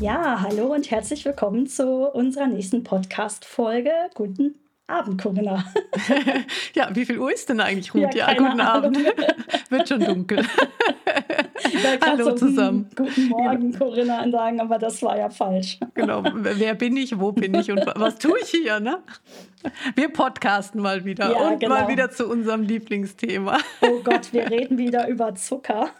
Ja, hallo und herzlich willkommen zu unserer nächsten Podcast-Folge. Guten Abend, Corinna. ja, wie viel Uhr ist denn eigentlich, Ruth? Ja, ja guten Ahnung. Abend. Wird schon dunkel. Hallo zusammen. Guten Morgen, Corinna, sagen, aber das war ja falsch. genau. Wer bin ich, wo bin ich und was tue ich hier? Ne? Wir podcasten mal wieder ja, und genau. mal wieder zu unserem Lieblingsthema. Oh Gott, wir reden wieder über Zucker.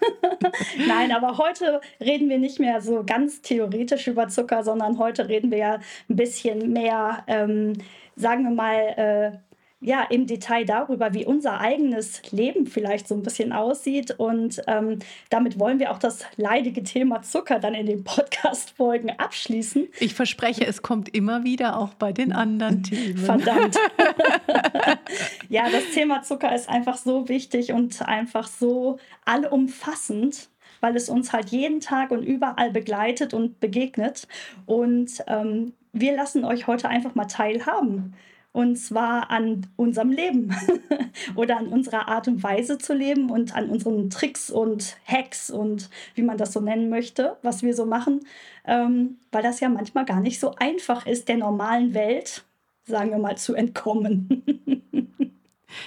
Nein, aber heute reden wir nicht mehr so ganz theoretisch über Zucker, sondern heute reden wir ja ein bisschen mehr, ähm, sagen wir mal, äh, ja, im Detail darüber, wie unser eigenes Leben vielleicht so ein bisschen aussieht. Und ähm, damit wollen wir auch das leidige Thema Zucker dann in den Podcast-Folgen abschließen. Ich verspreche, es kommt immer wieder auch bei den anderen Themen. Verdammt. ja, das Thema Zucker ist einfach so wichtig und einfach so allumfassend weil es uns halt jeden Tag und überall begleitet und begegnet. Und ähm, wir lassen euch heute einfach mal teilhaben und zwar an unserem Leben oder an unserer Art und Weise zu leben und an unseren Tricks und Hacks und wie man das so nennen möchte, was wir so machen, ähm, weil das ja manchmal gar nicht so einfach ist, der normalen Welt, sagen wir mal, zu entkommen.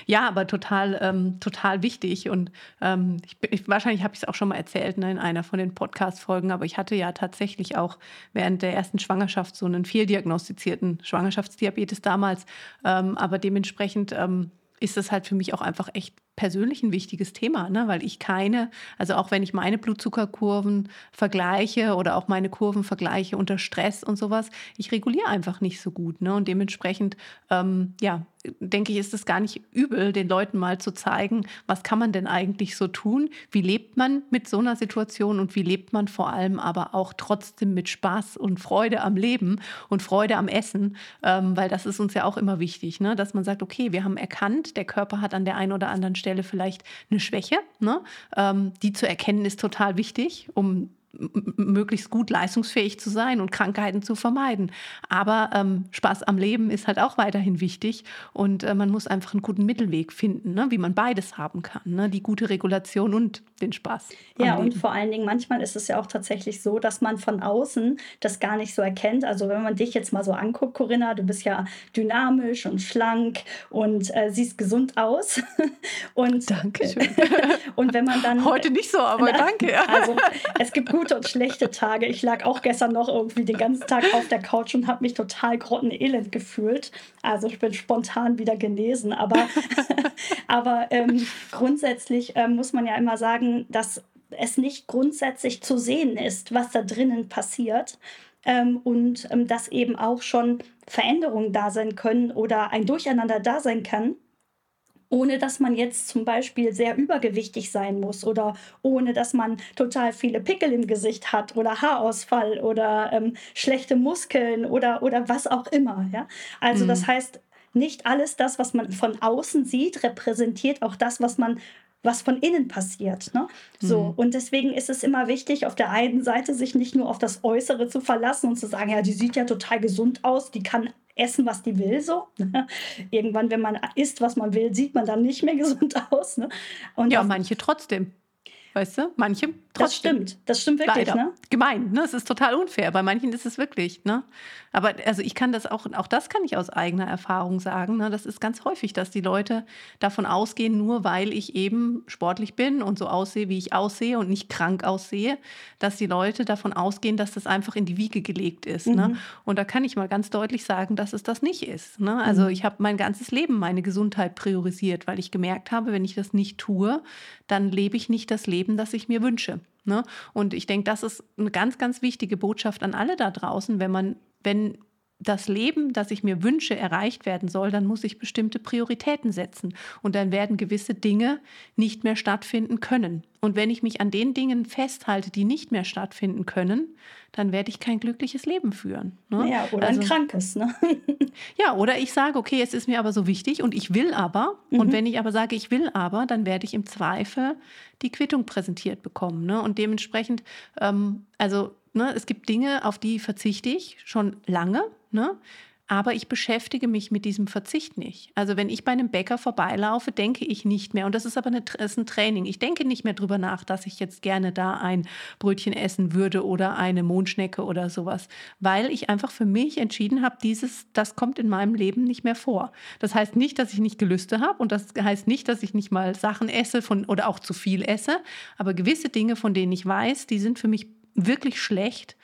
Ja, aber total, ähm, total wichtig. Und ähm, ich, ich, wahrscheinlich habe ich es auch schon mal erzählt ne, in einer von den Podcast-Folgen, aber ich hatte ja tatsächlich auch während der ersten Schwangerschaft so einen fehldiagnostizierten Schwangerschaftsdiabetes damals. Ähm, aber dementsprechend ähm, ist das halt für mich auch einfach echt persönlich ein wichtiges Thema, ne? weil ich keine, also auch wenn ich meine Blutzuckerkurven vergleiche oder auch meine Kurven vergleiche unter Stress und sowas, ich reguliere einfach nicht so gut. Ne? Und dementsprechend, ähm, ja, denke ich, ist es gar nicht übel, den Leuten mal zu zeigen, was kann man denn eigentlich so tun, wie lebt man mit so einer Situation und wie lebt man vor allem aber auch trotzdem mit Spaß und Freude am Leben und Freude am Essen, ähm, weil das ist uns ja auch immer wichtig, ne? dass man sagt, okay, wir haben erkannt, der Körper hat an der einen oder anderen Stelle vielleicht eine Schwäche. Ne? Ähm, die zu erkennen ist total wichtig, um möglichst gut leistungsfähig zu sein und Krankheiten zu vermeiden. Aber ähm, Spaß am Leben ist halt auch weiterhin wichtig und äh, man muss einfach einen guten Mittelweg finden, ne? wie man beides haben kann, ne? die gute Regulation und den Spaß. Ja, und vor allen Dingen, manchmal ist es ja auch tatsächlich so, dass man von außen das gar nicht so erkennt. Also wenn man dich jetzt mal so anguckt, Corinna, du bist ja dynamisch und schlank und äh, siehst gesund aus. und, Dankeschön. und wenn man dann... Heute nicht so, aber na, danke. Also es gibt gute gute und schlechte Tage. Ich lag auch gestern noch irgendwie den ganzen Tag auf der Couch und habe mich total grottenelend gefühlt. Also ich bin spontan wieder genesen. Aber, aber ähm, grundsätzlich ähm, muss man ja immer sagen, dass es nicht grundsätzlich zu sehen ist, was da drinnen passiert. Ähm, und ähm, dass eben auch schon Veränderungen da sein können oder ein Durcheinander da sein kann ohne dass man jetzt zum Beispiel sehr übergewichtig sein muss oder ohne dass man total viele Pickel im Gesicht hat oder Haarausfall oder ähm, schlechte Muskeln oder, oder was auch immer. Ja? Also mhm. das heißt, nicht alles das, was man von außen sieht, repräsentiert auch das, was man was von innen passiert. Ne? So, mhm. und deswegen ist es immer wichtig, auf der einen Seite sich nicht nur auf das Äußere zu verlassen und zu sagen, ja, die sieht ja total gesund aus, die kann essen, was die will, so. Ne? Irgendwann, wenn man isst, was man will, sieht man dann nicht mehr gesund aus. Ne? Und ja, manche trotzdem. Weißt du, manche trotzdem. Das stimmt, das stimmt wirklich, Leider. ne? Gemein, ne? Es ist total unfair. Bei manchen ist es wirklich, ne? Aber also ich kann das auch, auch das kann ich aus eigener Erfahrung sagen. Ne? Das ist ganz häufig, dass die Leute davon ausgehen, nur weil ich eben sportlich bin und so aussehe, wie ich aussehe und nicht krank aussehe, dass die Leute davon ausgehen, dass das einfach in die Wiege gelegt ist. Ne? Mhm. Ne? Und da kann ich mal ganz deutlich sagen, dass es das nicht ist. Ne? Also mhm. ich habe mein ganzes Leben meine Gesundheit priorisiert, weil ich gemerkt habe, wenn ich das nicht tue, dann lebe ich nicht das Leben, das ich mir wünsche. Ne? Und ich denke, das ist eine ganz, ganz wichtige Botschaft an alle da draußen, wenn man wenn das Leben, das ich mir wünsche, erreicht werden soll, dann muss ich bestimmte Prioritäten setzen. Und dann werden gewisse Dinge nicht mehr stattfinden können. Und wenn ich mich an den Dingen festhalte, die nicht mehr stattfinden können, dann werde ich kein glückliches Leben führen. Ne? Ja, oder also, ein krankes. Ne? ja, oder ich sage, okay, es ist mir aber so wichtig und ich will aber. Mhm. Und wenn ich aber sage, ich will aber, dann werde ich im Zweifel die Quittung präsentiert bekommen. Ne? Und dementsprechend, ähm, also ne, es gibt Dinge, auf die verzichte ich schon lange. Ne? aber ich beschäftige mich mit diesem Verzicht nicht. Also wenn ich bei einem Bäcker vorbeilaufe, denke ich nicht mehr, und das ist aber eine, ist ein Training, ich denke nicht mehr darüber nach, dass ich jetzt gerne da ein Brötchen essen würde oder eine Mondschnecke oder sowas, weil ich einfach für mich entschieden habe, dieses, das kommt in meinem Leben nicht mehr vor. Das heißt nicht, dass ich nicht Gelüste habe und das heißt nicht, dass ich nicht mal Sachen esse von, oder auch zu viel esse, aber gewisse Dinge, von denen ich weiß, die sind für mich wirklich schlecht,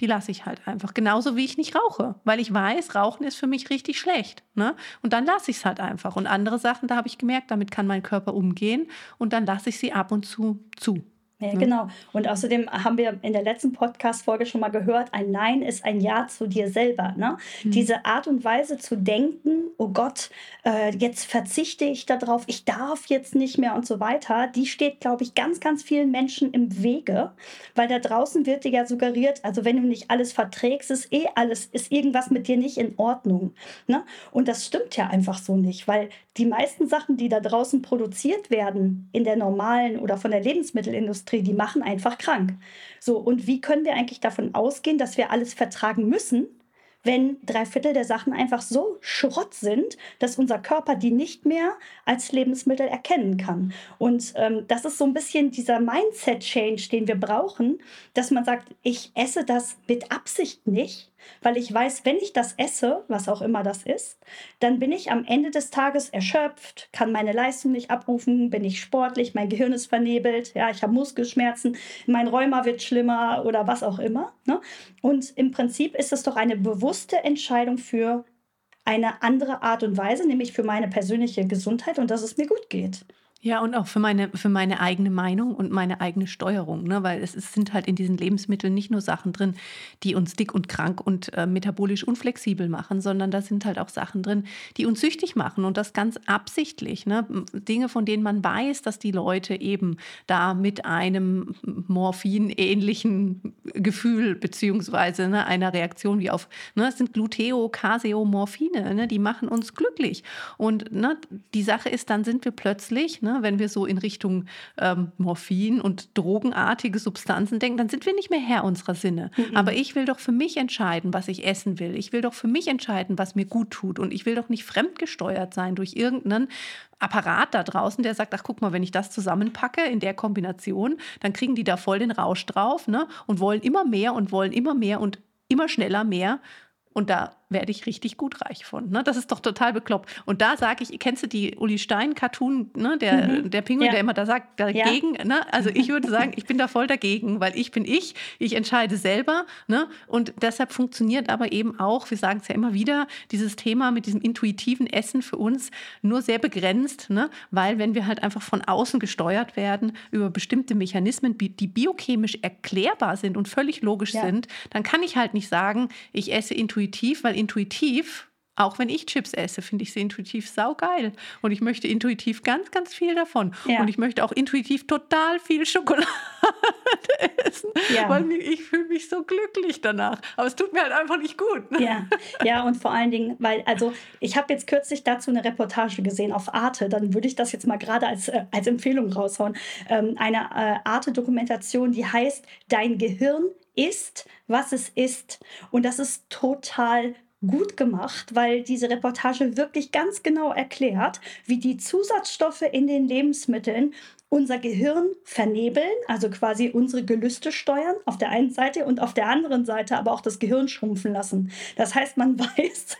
die lasse ich halt einfach. Genauso wie ich nicht rauche, weil ich weiß, Rauchen ist für mich richtig schlecht. Ne? Und dann lasse ich es halt einfach. Und andere Sachen, da habe ich gemerkt, damit kann mein Körper umgehen und dann lasse ich sie ab und zu zu. Ja, ne? genau. Und außerdem haben wir in der letzten Podcast-Folge schon mal gehört, ein Nein ist ein Ja zu dir selber. Ne? Mhm. Diese Art und Weise zu denken, oh Gott, äh, jetzt verzichte ich darauf, ich darf jetzt nicht mehr und so weiter, die steht, glaube ich, ganz, ganz vielen Menschen im Wege, weil da draußen wird dir ja suggeriert, also wenn du nicht alles verträgst, ist eh alles, ist irgendwas mit dir nicht in Ordnung. Ne? Und das stimmt ja einfach so nicht, weil die meisten Sachen, die da draußen produziert werden, in der normalen oder von der Lebensmittelindustrie, die machen einfach krank. So, und wie können wir eigentlich davon ausgehen, dass wir alles vertragen müssen, wenn drei Viertel der Sachen einfach so Schrott sind, dass unser Körper die nicht mehr als Lebensmittel erkennen kann. Und ähm, das ist so ein bisschen dieser Mindset-Change, den wir brauchen, dass man sagt, ich esse das mit Absicht nicht, weil ich weiß, wenn ich das esse, was auch immer das ist, dann bin ich am Ende des Tages erschöpft, kann meine Leistung nicht abrufen, bin ich sportlich, mein Gehirn ist vernebelt, ja, ich habe Muskelschmerzen, mein Rheuma wird schlimmer oder was auch immer. Ne? Und im Prinzip ist es doch eine bewusste Entscheidung für eine andere Art und Weise, nämlich für meine persönliche Gesundheit und dass es mir gut geht. Ja, und auch für meine, für meine eigene Meinung und meine eigene Steuerung, ne? weil es, es sind halt in diesen Lebensmitteln nicht nur Sachen drin, die uns dick und krank und äh, metabolisch unflexibel machen, sondern da sind halt auch Sachen drin, die uns süchtig machen und das ganz absichtlich. Ne? Dinge, von denen man weiß, dass die Leute eben da mit einem morphinähnlichen Gefühl beziehungsweise ne, einer Reaktion wie auf, ne, es sind Gluteo, Caseo, Morphine, ne, die machen uns glücklich. Und ne, die Sache ist, dann sind wir plötzlich, ne, wenn wir so in Richtung ähm, Morphin und drogenartige Substanzen denken, dann sind wir nicht mehr Herr unserer Sinne. Mhm. Aber ich will doch für mich entscheiden, was ich essen will. Ich will doch für mich entscheiden, was mir gut tut. Und ich will doch nicht fremdgesteuert sein durch irgendeinen Apparat da draußen, der sagt, ach guck mal, wenn ich das zusammenpacke in der Kombination, dann kriegen die da voll den Rausch drauf ne? und wollen immer mehr und wollen immer mehr und immer schneller mehr. Und da werde ich richtig gut reich von. Ne? Das ist doch total bekloppt. Und da sage ich, kennst du die Uli Stein-Cartoon, ne? der, mhm. der Pinguin, ja. der immer da sagt, dagegen, ja. ne? also ich würde sagen, ich bin da voll dagegen, weil ich bin ich, ich entscheide selber. Ne? Und deshalb funktioniert aber eben auch, wir sagen es ja immer wieder, dieses Thema mit diesem intuitiven Essen für uns nur sehr begrenzt, ne? weil wenn wir halt einfach von außen gesteuert werden über bestimmte Mechanismen, die biochemisch erklärbar sind und völlig logisch ja. sind, dann kann ich halt nicht sagen, ich esse intuitiv, weil intuitiv, auch wenn ich Chips esse, finde ich sie intuitiv saugeil. Und ich möchte intuitiv ganz, ganz viel davon. Ja. Und ich möchte auch intuitiv total viel Schokolade essen, ja. weil ich fühle mich so glücklich danach. Aber es tut mir halt einfach nicht gut. Ne? Ja. ja, und vor allen Dingen, weil, also ich habe jetzt kürzlich dazu eine Reportage gesehen auf Arte, dann würde ich das jetzt mal gerade als, äh, als Empfehlung raushauen. Ähm, eine äh, Arte-Dokumentation, die heißt Dein Gehirn ist, was es ist. Und das ist total gut gemacht, weil diese Reportage wirklich ganz genau erklärt, wie die Zusatzstoffe in den Lebensmitteln unser Gehirn vernebeln, also quasi unsere Gelüste steuern auf der einen Seite und auf der anderen Seite aber auch das Gehirn schrumpfen lassen. Das heißt, man weiß,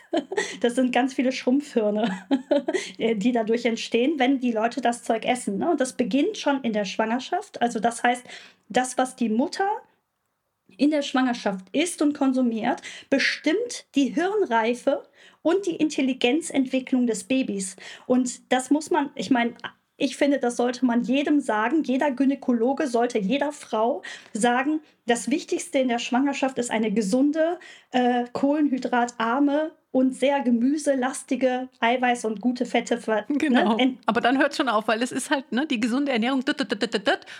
das sind ganz viele Schrumpfhirne, die dadurch entstehen, wenn die Leute das Zeug essen. Ne? Und das beginnt schon in der Schwangerschaft. Also das heißt, das, was die Mutter in der Schwangerschaft isst und konsumiert, bestimmt die Hirnreife und die Intelligenzentwicklung des Babys. Und das muss man, ich meine, ich finde, das sollte man jedem sagen. Jeder Gynäkologe sollte jeder Frau sagen, das Wichtigste in der Schwangerschaft ist eine gesunde, äh, kohlenhydratarme und sehr gemüselastige Eiweiß und gute Fette. Ne, genau. Ne? Aber dann hört schon auf, weil es ist halt ne, die gesunde Ernährung.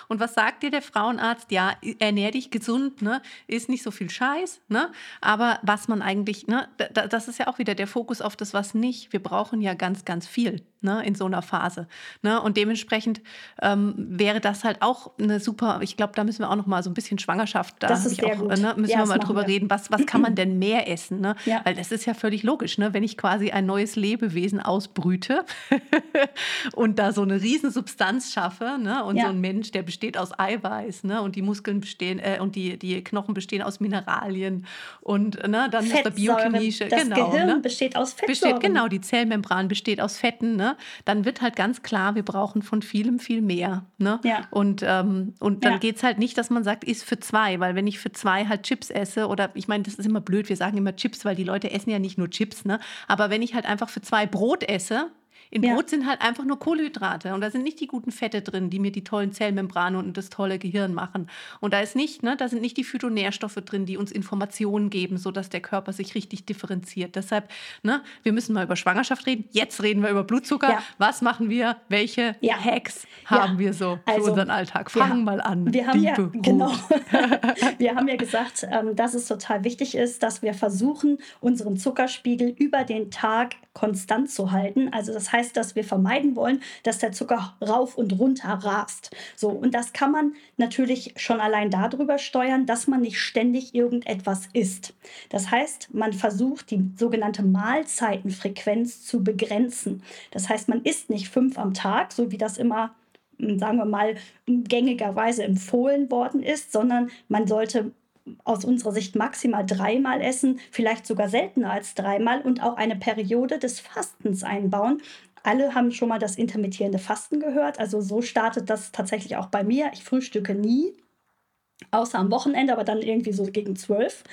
Und was sagt dir der Frauenarzt? Ja, ernähr dich gesund, ne? ist nicht so viel Scheiß. Ne? Aber was man eigentlich, ne, das ist ja auch wieder der Fokus auf das, was nicht. Wir brauchen ja ganz, ganz viel ne, in so einer Phase. Ne? Und dementsprechend ähm, wäre das halt auch eine super, ich glaube, da müssen wir auch noch mal so ein bisschen Schwangerschaft, da das ist auch, gut. Ne, müssen ja, wir mal drüber wir. reden, was, was kann man denn mehr essen? Ne? Ja. Weil das ist ja völlig logisch, ne? wenn ich quasi ein neues Lebewesen ausbrüte und da so eine Riesensubstanz schaffe ne? und ja. so ein Mensch, der besteht aus Eiweiß ne? und die Muskeln bestehen äh, und die, die Knochen bestehen aus Mineralien und ne, dann ist der biochemische, das genau. Gehirn ne? besteht aus Fettsäuren. Besteht, genau, die Zellmembran besteht aus Fetten. Ne? dann wird halt ganz klar, wir brauchen von vielem viel mehr. Ne? Ja. Und, ähm, und dann ja. geht es halt nicht, dass man sagt, ist für zwei, weil wenn ich für zwei halt Chips esse oder ich meine, das ist immer blöd, wir sagen immer Chips, weil die Leute essen ja nicht nur Chips, ne? aber wenn ich halt einfach für zwei Brot esse, in ja. Brot sind halt einfach nur Kohlenhydrate und da sind nicht die guten Fette drin, die mir die tollen Zellmembrane und das tolle Gehirn machen. Und da ist nicht, ne, da sind nicht die Phytonährstoffe drin, die uns Informationen geben, sodass der Körper sich richtig differenziert. Deshalb, ne, wir müssen mal über Schwangerschaft reden. Jetzt reden wir über Blutzucker. Ja. Was machen wir? Welche ja. Hacks haben wir so für also, unseren Alltag? Fangen mal an. Wir haben ja, genau. wir haben ja gesagt, ähm, dass es total wichtig ist, dass wir versuchen, unseren Zuckerspiegel über den Tag konstant zu halten. Also das heißt, dass wir vermeiden wollen, dass der Zucker rauf und runter rast. So, und das kann man natürlich schon allein darüber steuern, dass man nicht ständig irgendetwas isst. Das heißt, man versucht, die sogenannte Mahlzeitenfrequenz zu begrenzen. Das heißt, man isst nicht fünf am Tag, so wie das immer sagen wir mal, gängigerweise empfohlen worden ist, sondern man sollte aus unserer Sicht maximal dreimal essen, vielleicht sogar seltener als dreimal und auch eine Periode des Fastens einbauen. Alle haben schon mal das intermittierende Fasten gehört. Also so startet das tatsächlich auch bei mir. Ich frühstücke nie, außer am Wochenende, aber dann irgendwie so gegen zwölf,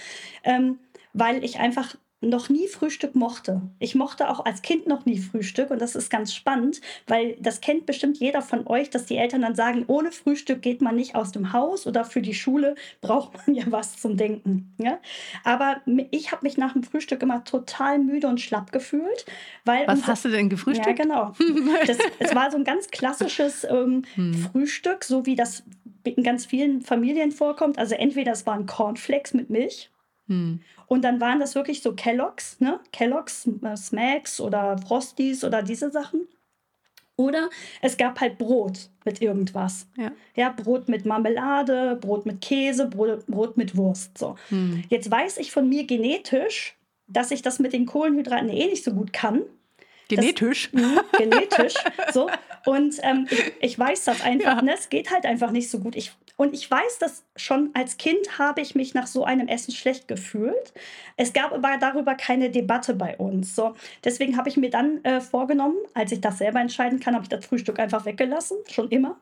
ähm, weil ich einfach noch nie Frühstück mochte. Ich mochte auch als Kind noch nie Frühstück und das ist ganz spannend, weil das kennt bestimmt jeder von euch, dass die Eltern dann sagen, ohne Frühstück geht man nicht aus dem Haus oder für die Schule braucht man ja was zum Denken. Ja? Aber ich habe mich nach dem Frühstück immer total müde und schlapp gefühlt. Weil was hast du denn gefrühstückt? Ja, genau. Das, es war so ein ganz klassisches ähm, hm. Frühstück, so wie das in ganz vielen Familien vorkommt. Also entweder es waren Cornflakes mit Milch hm. Und dann waren das wirklich so Kelloggs, ne? Kelloggs, äh, Smacks oder Frosties oder diese Sachen. Oder es gab halt Brot mit irgendwas. Ja, ja Brot mit Marmelade, Brot mit Käse, Brot, Brot mit Wurst. So. Hm. Jetzt weiß ich von mir genetisch, dass ich das mit den Kohlenhydraten eh nicht so gut kann. Genetisch. Das, mh, genetisch. so. Und ähm, ich, ich, weiß das einfach. Ja. Ne? Es geht halt einfach nicht so gut. Ich, und ich weiß, dass schon als Kind habe ich mich nach so einem Essen schlecht gefühlt. Es gab aber darüber keine Debatte bei uns. So. Deswegen habe ich mir dann äh, vorgenommen, als ich das selber entscheiden kann, habe ich das Frühstück einfach weggelassen. Schon immer.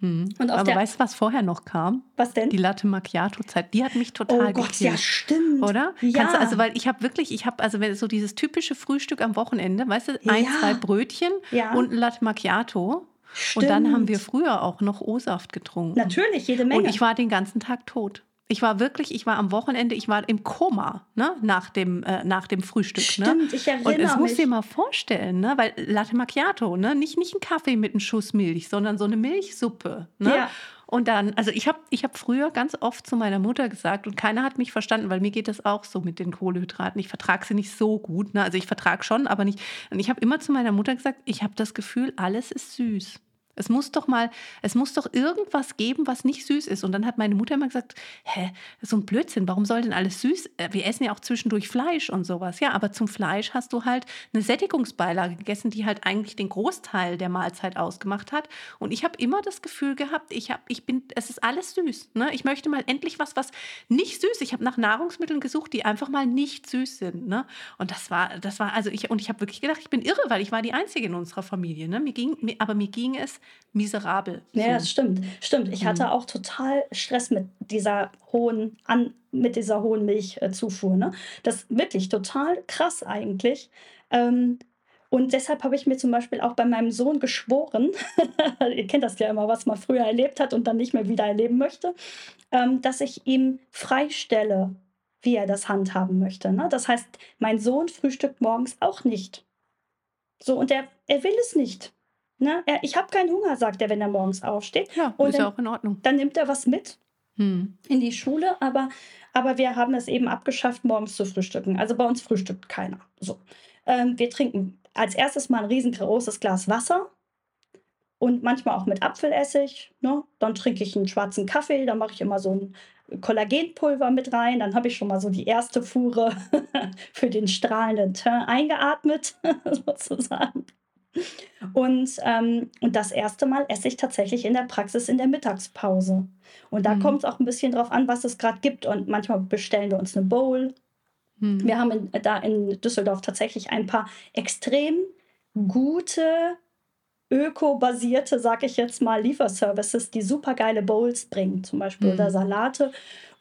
Hm. Aber weißt du, was vorher noch kam? Was denn? Die Latte Macchiato-Zeit. Die hat mich total Oh Gott, gekillt. ja, stimmt. Oder? Ja. Kannst also, weil ich habe wirklich, ich habe also so dieses typische Frühstück am Wochenende, weißt du, ein, Ja. zwei Brötchen Ja. und ein Latte Macchiato. Stimmt. Und dann haben wir früher auch noch O-Saft getrunken. Natürlich, jede Menge. Und ich war den ganzen Tag tot. Ich war wirklich, ich war am Wochenende, ich war im Koma, ne, nach dem, äh, nach dem Frühstück. Stimmt, ne? ich erinnere Und es mich. musst du dir mal vorstellen, ne, weil Latte Macchiato, ne, nicht, nicht ein Kaffee mit einem Schuss Milch, sondern so eine Milchsuppe. Ne? Ja. Und dann, also ich habe ich hab früher ganz oft zu meiner Mutter gesagt, und keiner hat mich verstanden, weil mir geht das auch so mit den Kohlenhydraten. Ich vertrage sie nicht so gut. Ne? Also ich vertrage schon, aber nicht. Und ich habe immer zu meiner Mutter gesagt, ich habe das Gefühl, alles ist süß. Es muss doch mal, es muss doch irgendwas geben, was nicht süß ist. Und dann hat meine Mutter immer gesagt, hä, so ein Blödsinn, warum soll denn alles süß? Äh, Wir essen ja auch zwischendurch Fleisch und sowas. Ja, aber zum Fleisch hast du halt eine Sättigungsbeilage gegessen, die halt eigentlich den Großteil der Mahlzeit ausgemacht hat. Und ich habe immer das Gefühl gehabt, ich habe, ich bin, es ist alles süß. Ne? Ich möchte mal endlich was, was nicht süß. Ich habe nach Nahrungsmitteln gesucht, die einfach mal nicht süß sind. Ne? Und das war, das war, also ich, und ich habe wirklich gedacht, ich bin irre, weil ich war die Einzige in unserer Familie. Ne? Mir ging, mir, aber mir ging es miserabel. Ja, das stimmt. Stimmt. Ich hatte Mhm. auch total Stress mit dieser hohen an mit dieser hohen Milchzufuhr. Ne? Das ist wirklich total krass eigentlich. Ähm, Und deshalb habe ich mir zum Beispiel auch bei meinem Sohn geschworen, ihr kennt das ja immer, was man früher erlebt hat und dann nicht mehr wieder erleben möchte, ähm, dass ich ihm freistelle, wie er das handhaben möchte. Ne? Das heißt, mein Sohn frühstückt morgens auch nicht. So, und er, er will es nicht. Ne? Er, ich habe keinen Hunger, sagt er, wenn er morgens aufsteht. Ja, und ist dann, ja auch in Ordnung. Dann nimmt er was mit Hm. in die Schule, aber, aber wir haben es eben abgeschafft, morgens zu frühstücken. Also bei uns frühstückt keiner. So. Ähm, wir trinken als erstes mal ein riesengroßes Glas Wasser und manchmal auch mit Apfelessig. Ne? Dann trinke ich einen schwarzen Kaffee, dann mache ich immer so ein Kollagenpulver mit rein. Dann habe ich schon mal so die erste Fuhre für den strahlenden Teint eingeatmet, sozusagen. Und, ähm, und das erste Mal esse ich tatsächlich in der Praxis in der Mittagspause. Und da Mhm. kommt es auch ein bisschen drauf an, was es gerade gibt. Und manchmal bestellen wir uns eine Bowl. Hm. Wir haben in, da in Düsseldorf tatsächlich ein paar extrem gute, öko-basierte, sag ich jetzt mal, Lieferservices, die super geile Bowls bringen, zum Beispiel, oder Mhm. Salate.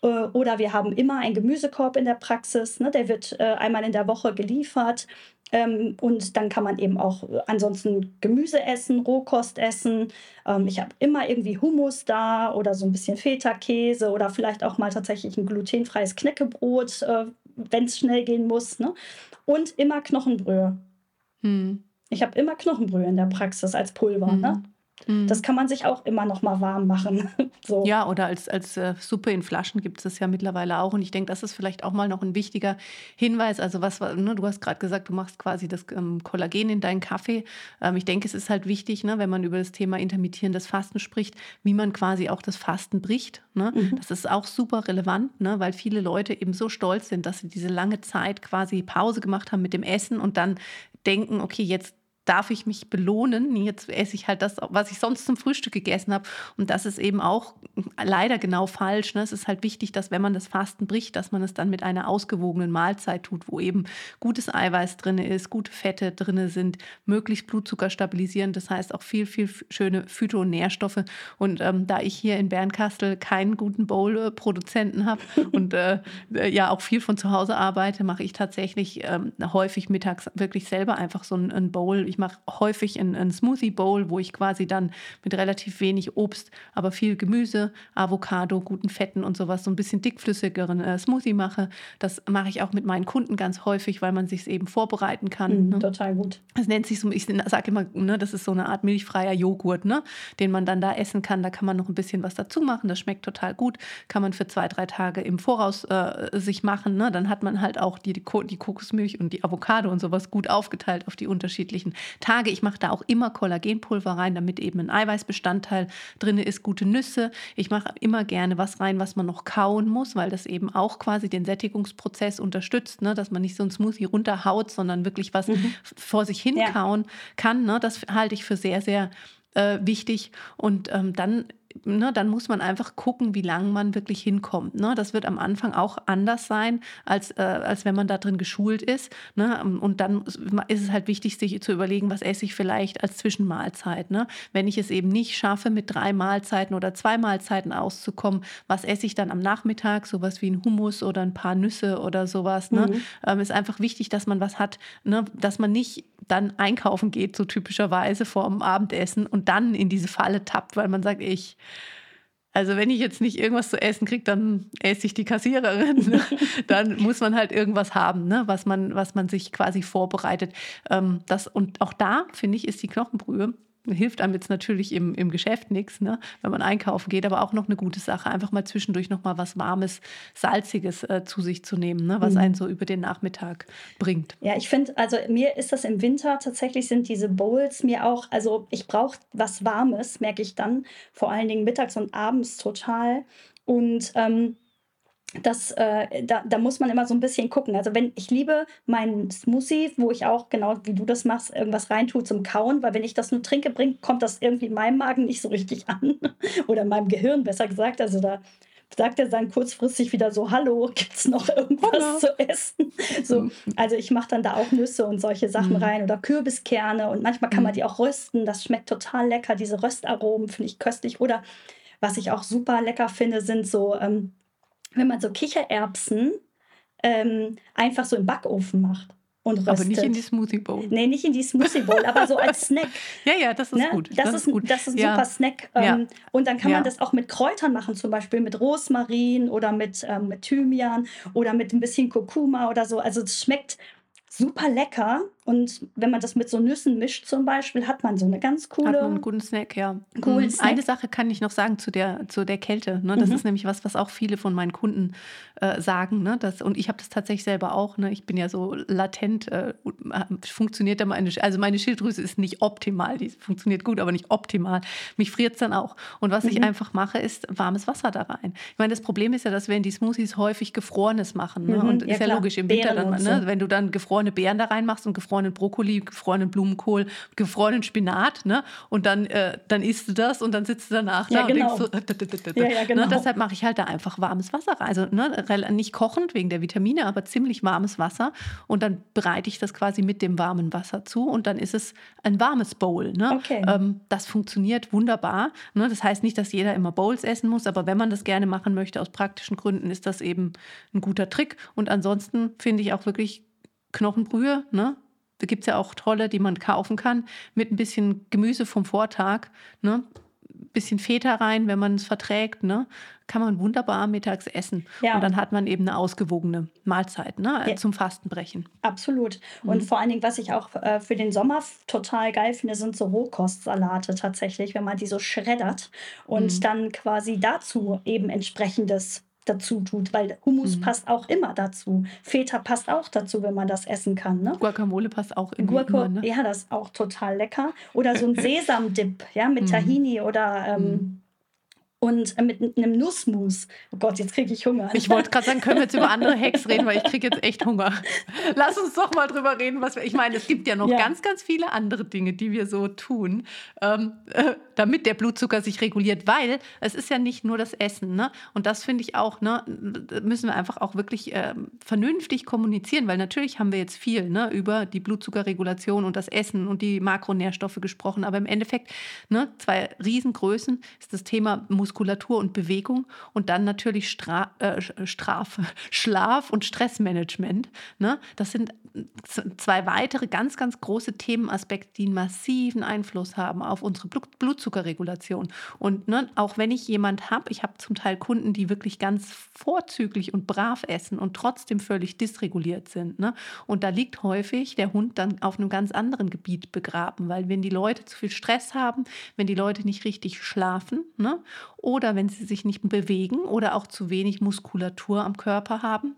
Äh, Oder wir haben immer einen Gemüsekorb in der Praxis. Ne? Der wird äh, einmal in der Woche geliefert. Ähm, und dann kann man eben auch äh, ansonsten Gemüse essen, Rohkost essen. Ähm, ich habe immer irgendwie Hummus da oder so ein bisschen Feta-Käse oder vielleicht auch mal tatsächlich ein glutenfreies Knäckebrot, äh, wenn es schnell gehen muss. Ne? Und immer Knochenbrühe. Hm. Ich habe immer Knochenbrühe in der Praxis als Pulver. Ne? Hm. Hm. Das kann man sich auch immer noch mal warm machen. so. Ja, oder als, als äh, Suppe in Flaschen gibt es das ja mittlerweile auch. Und ich denke, das ist vielleicht auch mal noch ein wichtiger Hinweis. Also was, war- ne, du hast gerade gesagt, du machst quasi das ähm, Kollagen in deinen Kaffee. Ähm, ich denke, es ist halt wichtig, ne, wenn man über das Thema intermittierendes Fasten spricht, wie man quasi auch das Fasten bricht. Ne? Mhm. Das ist auch super relevant, ne, weil viele Leute eben so stolz sind, dass sie diese lange Zeit quasi Pause gemacht haben mit dem Essen und dann denken, okay, jetzt darf ich mich belohnen. Jetzt esse ich halt das, was ich sonst zum Frühstück gegessen habe. Und das ist eben auch leider genau falsch. Ne? Es ist halt wichtig, dass wenn man das Fasten bricht, dass man es dann mit einer ausgewogenen Mahlzeit tut, wo eben gutes Eiweiß drin ist, gute Fette drin sind, möglichst Blutzucker stabilisieren. Das heißt auch viel, viel schöne Phytonährstoffe. Und ähm, da ich hier in Bernkastel keinen guten Bowl-Produzenten habe und äh, äh, ja auch viel von zu Hause arbeite, mache ich tatsächlich ähm, häufig mittags wirklich selber einfach so ein, ein Bowl. Ich mache häufig ein, ein Smoothie Bowl, wo ich quasi dann mit relativ wenig Obst, aber viel Gemüse, Avocado, guten Fetten und sowas so ein bisschen dickflüssigeren äh, Smoothie mache. Das mache ich auch mit meinen Kunden ganz häufig, weil man sich eben vorbereiten kann. Mhm, ne? Total gut. Das nennt sich so, ich sage immer, ne, das ist so eine Art milchfreier Joghurt, ne, den man dann da essen kann. Da kann man noch ein bisschen was dazu machen. Das schmeckt total gut. Kann man für zwei, drei Tage im Voraus äh, sich machen. Ne? Dann hat man halt auch die, die Kokosmilch und die Avocado und sowas gut aufgeteilt auf die unterschiedlichen Tage. Ich mache da auch immer Kollagenpulver rein, damit eben ein Eiweißbestandteil drin ist, gute Nüsse. Ich mache immer gerne was rein, was man noch kauen muss, weil das eben auch quasi den Sättigungsprozess unterstützt, ne? dass man nicht so ein Smoothie runterhaut, sondern wirklich was Mhm. vor sich hin Ja. kauen kann. Ne? Das halte ich für sehr, sehr äh, wichtig. Und ähm, dann, ne, dann muss man einfach gucken, wie lange man wirklich hinkommt. Ne? Das wird am Anfang auch anders sein, als, äh, als wenn man da drin geschult ist. Ne? Und dann ist es halt wichtig, sich zu überlegen, was esse ich vielleicht als Zwischenmahlzeit. Ne? Wenn ich es eben nicht schaffe, mit drei Mahlzeiten oder zwei Mahlzeiten auszukommen, was esse ich dann am Nachmittag? Sowas wie ein Hummus oder ein paar Nüsse oder sowas. Ne? Mhm. Ähm, ist einfach wichtig, dass man was hat, ne? dass man nicht dann einkaufen geht, so typischerweise vor dem Abendessen und dann in diese Falle tappt, weil man sagt, ich, also wenn ich jetzt nicht irgendwas zu essen kriege, dann esse ich die Kassiererin. Ne? Dann muss man halt irgendwas haben, ne? was, man, was man sich quasi vorbereitet. Ähm, das, und auch da, finde ich, ist die Knochenbrühe hilft einem jetzt natürlich im, im Geschäft nichts, ne, wenn man einkaufen geht, aber auch noch eine gute Sache, einfach mal zwischendurch noch mal was Warmes, Salziges äh, zu sich zu nehmen, ne, was Mhm. einen so über den Nachmittag bringt. Ja, ich finde, also mir ist das im Winter tatsächlich sind diese Bowls mir auch, also ich brauche was Warmes, merke ich dann, vor allen Dingen mittags und abends total. Und ähm, das, äh, da, da muss man immer so ein bisschen gucken. Also wenn ich liebe meinen Smoothie, wo ich auch genau wie du das machst, irgendwas reintue zum Kauen, weil wenn ich das nur trinke, bringt, kommt das irgendwie in meinem Magen nicht so richtig an. Oder in meinem Gehirn besser gesagt. Also da sagt er dann kurzfristig wieder so, hallo, gibt es noch irgendwas Hunger. zu essen? So, also ich mache dann da auch Nüsse und solche Sachen Mhm. rein oder Kürbiskerne und manchmal kann man Mhm. die auch rösten. Das schmeckt total lecker. Diese Röstaromen finde ich köstlich. Oder was ich auch super lecker finde, sind so, ähm, wenn man so Kichererbsen ähm, einfach so im Backofen macht und röstet. Aber nicht in die Smoothie Bowl. Nee, nicht in die Smoothie Bowl, aber so als Snack. ja, ja, das ist ne? gut. Das, das ist, gut. Das ist ein ja. super Snack. Ja. Ähm, und dann kann man das auch mit Kräutern machen, zum Beispiel mit Rosmarin oder mit, ähm, mit Thymian oder mit ein bisschen Kurkuma oder so. Also es schmeckt super lecker. Und wenn man das mit so Nüssen mischt zum Beispiel, hat man so eine ganz coole... Hat man einen guten Snack, ja. Coolen mhm. Snack. Eine Sache kann ich noch sagen zu der, zu der Kälte. Ne? Das mhm. ist nämlich was, was auch viele von meinen Kunden äh, sagen. Ne? Das, und ich habe das tatsächlich selber auch. Ne? Ich bin ja so latent, äh, funktioniert da meine... Also meine Schilddrüse ist nicht optimal. Die funktioniert gut, aber nicht optimal. Mich friert es dann auch. Und was mhm. ich einfach mache, ist warmes Wasser da rein. Ich meine, das Problem ist ja, dass wir in die Smoothies häufig Gefrorenes machen. Ne? Mhm. Und ja, ist ja klar. logisch im Winter dann, ne? wenn du dann gefrorene Beeren da reinmachst und gefrorene gefrorenen Brokkoli, gefrorenen Blumenkohl, gefrorenen Spinat, ne? Und dann, äh, dann isst du das und dann sitzt du danach ja, da genau. und denkst so, ja, ja, genau. ne? deshalb mache ich halt da einfach warmes Wasser rein. Also ne? nicht kochend wegen der Vitamine, aber ziemlich warmes Wasser. Und dann bereite ich das quasi mit dem warmen Wasser zu und dann ist es ein warmes Bowl. Ne? Okay. Ähm, das funktioniert wunderbar. Ne? Das heißt nicht, dass jeder immer Bowls essen muss, aber wenn man das gerne machen möchte aus praktischen Gründen, ist das eben ein guter Trick. Und ansonsten finde ich auch wirklich Knochenbrühe, ne? Da gibt es ja auch tolle, die man kaufen kann, mit ein bisschen Gemüse vom Vortag, ne? bisschen Feta rein, wenn man es verträgt, ne? kann man wunderbar mittags essen. Ja. Und dann hat man eben eine ausgewogene Mahlzeit ne? Ja. zum Fastenbrechen. Absolut. Und mhm. vor allen Dingen, was ich auch äh, für den Sommer total geil finde, sind so Rohkostsalate tatsächlich, wenn man die so schreddert und mhm. dann quasi dazu eben entsprechendes dazu tut, weil Hummus mhm. passt auch immer dazu. Feta passt auch dazu, wenn man das essen kann. Ne? Guacamole passt auch immer. Guac ne? Ja, das ist auch total lecker. Oder so ein Sesamdip ja, mit mhm. Tahini oder ähm, mhm und mit einem Nussmus. Oh Gott, jetzt kriege ich Hunger. Ich wollte gerade sagen, können wir jetzt über andere Hacks reden, weil ich kriege jetzt echt Hunger. Lass uns doch mal drüber reden, was wir. Ich meine, es gibt ja noch ja. ganz, ganz viele andere Dinge, die wir so tun, ähm, äh, damit der Blutzucker sich reguliert, weil es ist ja nicht nur das Essen. Ne? Und das finde ich auch, ne, müssen wir einfach auch wirklich äh, vernünftig kommunizieren, weil natürlich haben wir jetzt viel ne, über die Blutzuckerregulation und das Essen und die Makronährstoffe gesprochen, aber im Endeffekt ne, zwei Riesengrößen ist das Thema Muskeln Muskulatur und Bewegung und dann natürlich Stra äh, Strafe, Schlaf und Stressmanagement. Ne? Das sind zwei weitere ganz, ganz große Themenaspekte, die einen massiven Einfluss haben auf unsere Blut Blutzuckerregulation. Und ne, auch wenn ich jemand habe, ich habe zum Teil Kunden, die wirklich ganz vorzüglich und brav essen und trotzdem völlig dysreguliert sind. Ne? Und da liegt häufig der Hund dann auf einem ganz anderen Gebiet begraben, weil wenn die Leute zu viel Stress haben, wenn die Leute nicht richtig schlafen ne? Oder wenn sie sich nicht bewegen oder auch zu wenig Muskulatur am Körper haben,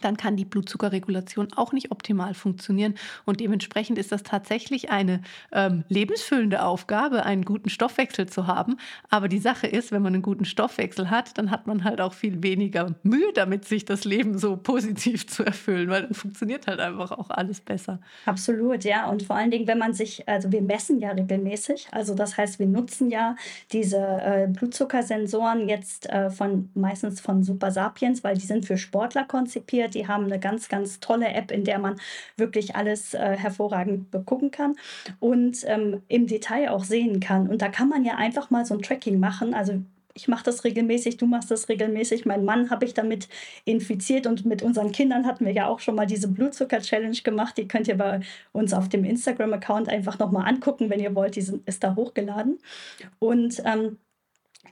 dann kann die Blutzuckerregulation auch nicht optimal funktionieren. Und dementsprechend ist das tatsächlich eine ähm, lebensfüllende Aufgabe, einen guten Stoffwechsel zu haben. Aber die Sache ist, wenn man einen guten Stoffwechsel hat, dann hat man halt auch viel weniger Mühe damit, sich das Leben so positiv zu erfüllen, weil dann funktioniert halt einfach auch alles besser. Absolut, ja. Und vor allen Dingen, wenn man sich, also wir messen ja regelmäßig, also das heißt, wir nutzen ja diese äh, Blutzuckersensoren jetzt äh, von meistens von Super Sapiens, weil die sind für Sportler konzipiert die haben eine ganz, ganz tolle App, in der man wirklich alles äh, hervorragend begucken kann und ähm, im Detail auch sehen kann. Und da kann man ja einfach mal so ein Tracking machen. Also ich mache das regelmäßig, du machst das regelmäßig. Mein Mann habe ich damit infiziert und mit unseren Kindern hatten wir ja auch schon mal diese Blutzucker-Challenge gemacht. Die könnt ihr bei uns auf dem Instagram-Account einfach nochmal angucken, wenn ihr wollt. Die sind, ist da hochgeladen. Und ähm,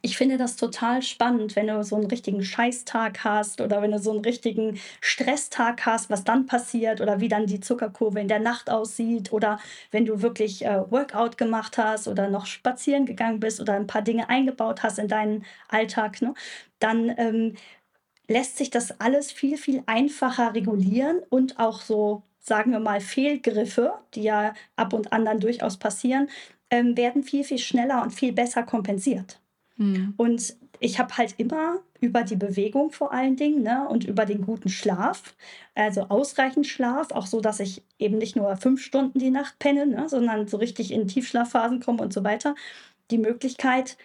ich finde das total spannend, wenn du so einen richtigen Scheißtag hast oder wenn du so einen richtigen Stresstag hast, was dann passiert oder wie dann die Zuckerkurve in der Nacht aussieht oder wenn du wirklich äh, Workout gemacht hast oder noch spazieren gegangen bist oder ein paar Dinge eingebaut hast in deinen Alltag, ne, dann ähm, lässt sich das alles viel, viel einfacher regulieren und auch so, sagen wir mal, Fehlgriffe, die ja ab und an dann durchaus passieren, ähm, werden viel, viel schneller und viel besser kompensiert. Mhm. Und ich habe halt immer über die Bewegung vor allen Dingen ne, und über den guten Schlaf, also ausreichend Schlaf, auch so, dass ich eben nicht nur fünf Stunden die Nacht penne, ne, sondern so richtig in Tiefschlafphasen komme und so weiter, die Möglichkeit,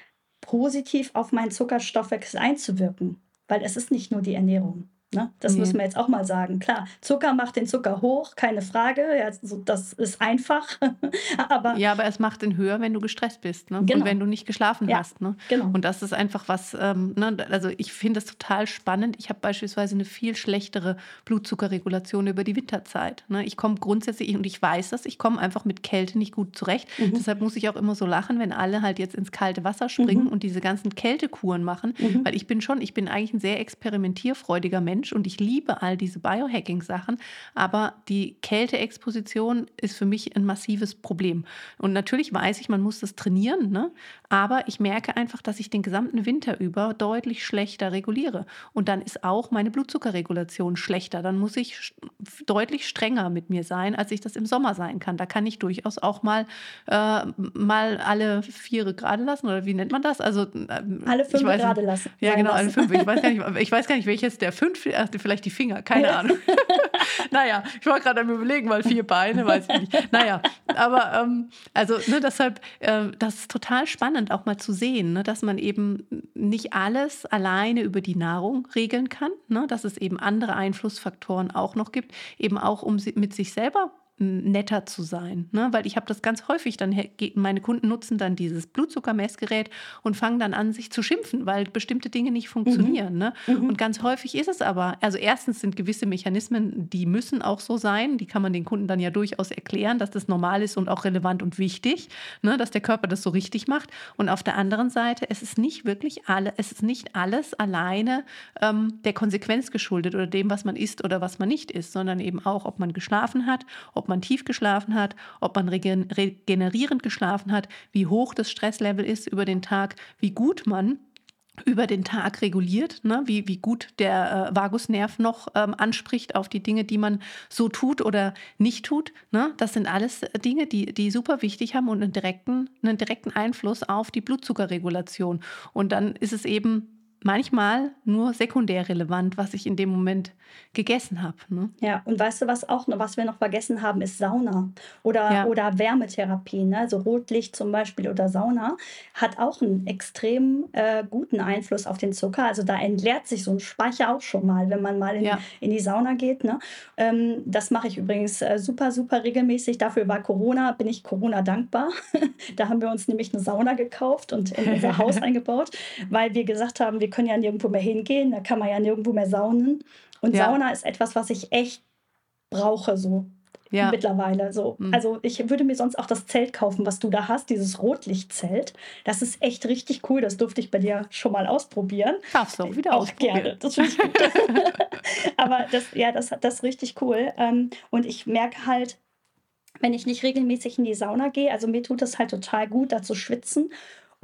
positiv auf meinen Zuckerstoffwechsel einzuwirken. Weil es ist nicht nur die Ernährung. Ne? Das nee. müssen wir jetzt auch mal sagen. Klar, Zucker macht den Zucker hoch, keine Frage. Ja, so, das ist einfach. aber ja, aber es macht den höher, wenn du gestresst bist ne? genau. und wenn du nicht geschlafen ja, hast. Ne? Genau. Und das ist einfach was, ähm, ne? also ich finde das total spannend. Ich habe beispielsweise eine viel schlechtere Blutzuckerregulation über die Winterzeit. Ne? Ich komme grundsätzlich, und ich weiß das, ich komme einfach mit Kälte nicht gut zurecht. Mhm. Deshalb muss ich auch immer so lachen, wenn alle halt jetzt ins kalte Wasser springen mhm. und diese ganzen Kältekuren machen, mhm. weil ich bin schon, ich bin eigentlich ein sehr experimentierfreudiger Mensch und ich liebe all diese Biohacking-Sachen, aber die Kälteexposition ist für mich ein massives Problem. Und natürlich weiß ich, man muss das trainieren, ne? aber ich merke einfach, dass ich den gesamten Winter über deutlich schlechter reguliere. Und dann ist auch meine Blutzuckerregulation schlechter. Dann muss ich deutlich strenger mit mir sein, als ich das im Sommer sein kann. Da kann ich durchaus auch mal, äh, mal alle Viere gerade lassen oder wie nennt man das? Also äh, alle fünf gerade lassen. Ja, genau, alle fünf. Ich weiß gar nicht, ich weiß gar nicht welches der fünf, vielleicht die Finger, keine Ahnung. naja, ich war gerade am überlegen, weil vier Beine, weiß ich nicht. Naja, aber ähm, also ne, deshalb, äh, das ist total spannend auch mal zu sehen, ne, dass man eben nicht alles alleine über die Nahrung regeln kann, ne, dass es eben andere Einflussfaktoren auch noch gibt, eben auch um mit sich selber netter zu sein. Ne? Weil ich habe das ganz häufig, dann meine Kunden nutzen dann dieses Blutzuckermessgerät und fangen dann an, sich zu schimpfen, weil bestimmte Dinge nicht funktionieren. Mhm. Ne? Mhm. Und ganz häufig ist es aber, also erstens sind gewisse Mechanismen, die müssen auch so sein, die kann man den Kunden dann ja durchaus erklären, dass das normal ist und auch relevant und wichtig, ne? dass der Körper das so richtig macht. Und auf der anderen Seite, es ist nicht wirklich alle, es ist nicht alles alleine ähm, der Konsequenz geschuldet oder dem, was man isst oder was man nicht isst, sondern eben auch, ob man geschlafen hat, ob man man tief geschlafen hat, ob man regenerierend geschlafen hat, wie hoch das Stresslevel ist über den Tag, wie gut man über den Tag reguliert, ne? wie, wie gut der äh, Vagusnerv noch ähm, anspricht auf die Dinge, die man so tut oder nicht tut. Ne? Das sind alles Dinge, die, die super wichtig haben und einen direkten, einen direkten Einfluss auf die Blutzuckerregulation. Und dann ist es eben manchmal nur sekundär relevant, was ich in dem Moment gegessen habe. Ne? Ja, und weißt du, was auch noch, was wir noch vergessen haben, ist Sauna oder, ja. oder Wärmetherapie. Ne? Also Rotlicht zum Beispiel oder Sauna hat auch einen extrem äh, guten Einfluss auf den Zucker. Also da entleert sich so ein Speicher auch schon mal, wenn man mal in, ja. in die Sauna geht. Ne? Ähm, das mache ich übrigens äh, super, super regelmäßig. Dafür war Corona, bin ich Corona dankbar. da haben wir uns nämlich eine Sauna gekauft und in unser Haus eingebaut, weil wir gesagt haben, wir können ja nirgendwo mehr hingehen, da kann man ja nirgendwo mehr saunen. Und ja. Sauna ist etwas, was ich echt brauche, so ja. mittlerweile. So. Mhm. Also ich würde mir sonst auch das Zelt kaufen, was du da hast, dieses Rotlichtzelt. Das ist echt richtig cool. Das durfte ich bei dir schon mal ausprobieren. Darfst du auch wieder auch gerne. Das finde ich gut. Aber das, ja, das, das ist richtig cool. Ähm, und ich merke halt, wenn ich nicht regelmäßig in die Sauna gehe, also mir tut das halt total gut, da zu schwitzen.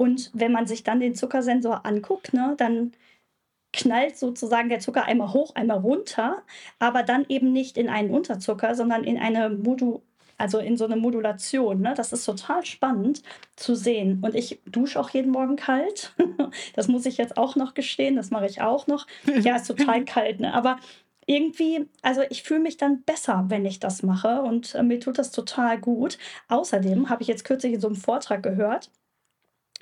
Und wenn man sich dann den Zuckersensor anguckt, ne, dann knallt sozusagen der Zucker einmal hoch, einmal runter, aber dann eben nicht in einen Unterzucker, sondern in eine Modu also in so eine Modulation. Ne? Das ist total spannend zu sehen. Und ich dusche auch jeden Morgen kalt. Das muss ich jetzt auch noch gestehen. Das mache ich auch noch. Ja, ist total kalt. Ne? Aber irgendwie, also ich fühle mich dann besser, wenn ich das mache. Und äh, mir tut das total gut. Außerdem habe ich jetzt kürzlich in so einem Vortrag gehört,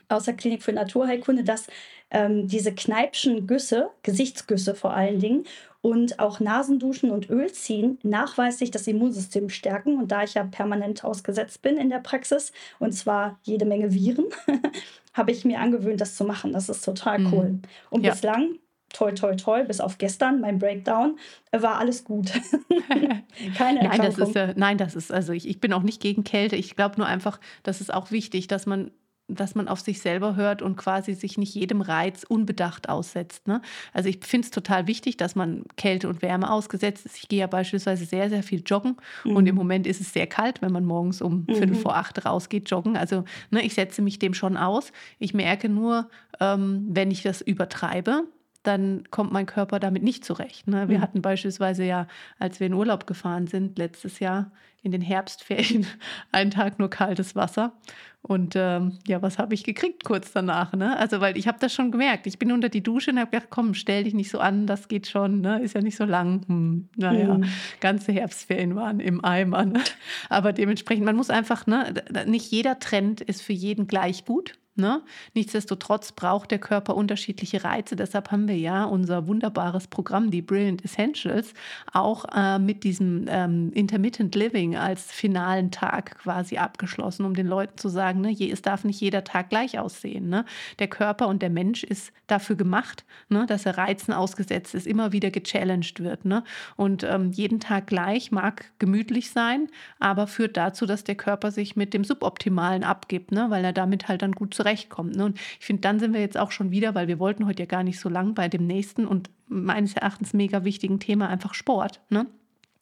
aus der Klinik für Naturheilkunde, dass ähm, diese Kneipschen Güsse, Gesichtsgüsse vor allen Dingen, und auch Nasenduschen und Ölziehen nachweislich das Immunsystem stärken. Und da ich ja permanent ausgesetzt bin in der Praxis, und zwar jede Menge Viren, habe ich mir angewöhnt, das zu machen. Das ist total mhm. cool. Und ja. bislang toll, toll, toll, bis auf gestern, mein Breakdown, war alles gut. Keine nein, das ist, äh, nein, das ist, also ich, ich bin auch nicht gegen Kälte. Ich glaube nur einfach, das ist auch wichtig, dass man dass man auf sich selber hört und quasi sich nicht jedem Reiz unbedacht aussetzt. Ne? Also ich finde es total wichtig, dass man Kälte und Wärme ausgesetzt ist. Ich gehe ja beispielsweise sehr, sehr viel joggen mhm. und im Moment ist es sehr kalt, wenn man morgens um mhm. Viertel vor acht rausgeht joggen. Also ne, ich setze mich dem schon aus. Ich merke nur, ähm, wenn ich das übertreibe, dann kommt mein Körper damit nicht zurecht. Ne? Wir mhm. hatten beispielsweise ja, als wir in Urlaub gefahren sind, letztes Jahr in den Herbstferien, einen Tag nur kaltes Wasser. Und ähm, ja, was habe ich gekriegt kurz danach? Ne? Also, weil ich habe das schon gemerkt. Ich bin unter die Dusche und habe gedacht, komm, stell dich nicht so an, das geht schon, ne? ist ja nicht so lang. Hm, naja, mhm. ganze Herbstferien waren im Eimer. Ne? Aber dementsprechend, man muss einfach, ne, nicht jeder Trend ist für jeden gleich gut. Ne? Nichtsdestotrotz braucht der Körper unterschiedliche Reize. Deshalb haben wir ja unser wunderbares Programm, die Brilliant Essentials, auch äh, mit diesem ähm, Intermittent Living als finalen Tag quasi abgeschlossen, um den Leuten zu sagen, ne, es darf nicht jeder Tag gleich aussehen. Ne? Der Körper und der Mensch ist dafür gemacht, ne, dass er Reizen ausgesetzt ist, immer wieder gechallenged wird. Ne? Und ähm, jeden Tag gleich mag gemütlich sein, aber führt dazu, dass der Körper sich mit dem Suboptimalen abgibt, ne? weil er damit halt dann gut zurechtkommt zurechtkommt. Ne? Und ich finde, dann sind wir jetzt auch schon wieder, weil wir wollten heute ja gar nicht so lang bei dem nächsten und meines Erachtens mega wichtigen Thema einfach Sport. Ne?